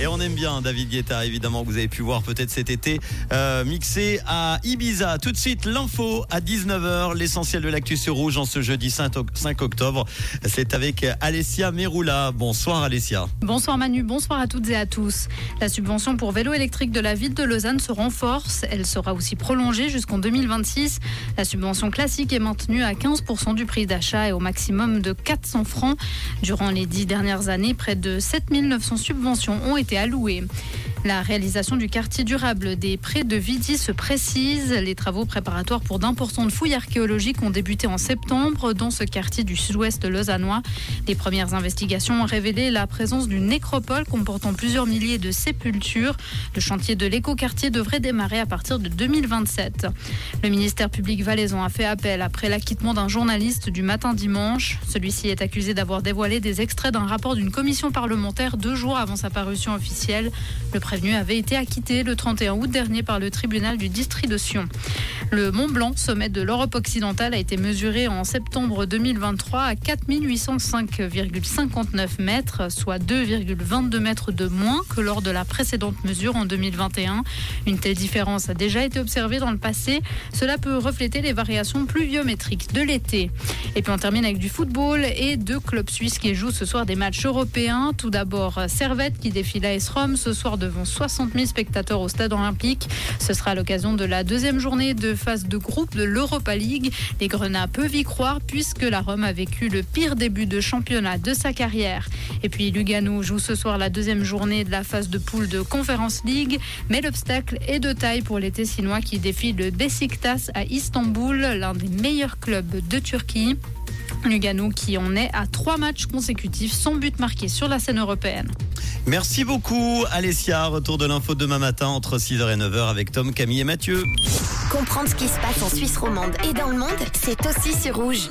Et on aime bien David Guetta, évidemment, que vous avez pu voir peut-être cet été, euh, mixé à Ibiza. Tout de suite, l'info à 19h, l'essentiel de l'actu sur Rouge en ce jeudi 5 octobre. C'est avec Alessia Meroula. Bonsoir Alessia. Bonsoir Manu, bonsoir à toutes et à tous. La subvention pour vélo électrique de la ville de Lausanne se renforce. Elle sera aussi prolongée jusqu'en 2026. La subvention classique est maintenue à 15% du prix d'achat et au maximum de 400 francs. Durant les dix dernières années, près de 7900 subventions ont été allouées. La réalisation du quartier durable des Prés de Vidi se précise. Les travaux préparatoires pour d'importantes fouilles archéologiques ont débuté en septembre dans ce quartier du sud-ouest lausannois. Les premières investigations ont révélé la présence d'une nécropole comportant plusieurs milliers de sépultures. Le chantier de l'écoquartier devrait démarrer à partir de 2027. Le ministère public valaisan a fait appel après l'acquittement d'un journaliste du matin dimanche. Celui-ci est accusé d'avoir dévoilé des extraits d'un rapport d'une commission parlementaire deux jours avant sa parution officielle. Le avait été acquitté le 31 août dernier par le tribunal du district de Sion. Le Mont Blanc, sommet de l'Europe occidentale, a été mesuré en septembre 2023 à 4805,59 mètres, soit 2,22 mètres de moins que lors de la précédente mesure en 2021. Une telle différence a déjà été observée dans le passé. Cela peut refléter les variations pluviométriques de l'été. Et puis on termine avec du football et deux clubs suisses qui jouent ce soir des matchs européens. Tout d'abord Servette qui défile à S-Rome ce soir devant 60 000 spectateurs au stade olympique. Ce sera l'occasion de la deuxième journée phase de groupe de l'Europa League. Les Grenats peuvent y croire puisque la Rome a vécu le pire début de championnat de sa carrière. Et puis Lugano joue ce soir la deuxième journée de la phase de poule de Conference League. Mais l'obstacle est de taille pour les Tessinois qui défient le Besiktas à Istanbul, l'un des meilleurs clubs de Turquie. Lugano qui en est à trois matchs consécutifs sans but marqué sur la scène européenne. Merci beaucoup Alessia. Retour de l'info demain matin entre 6h et 9h avec Tom, Camille et Mathieu. Comprendre ce qui se passe en Suisse romande et dans le monde, c'est aussi sur rouge.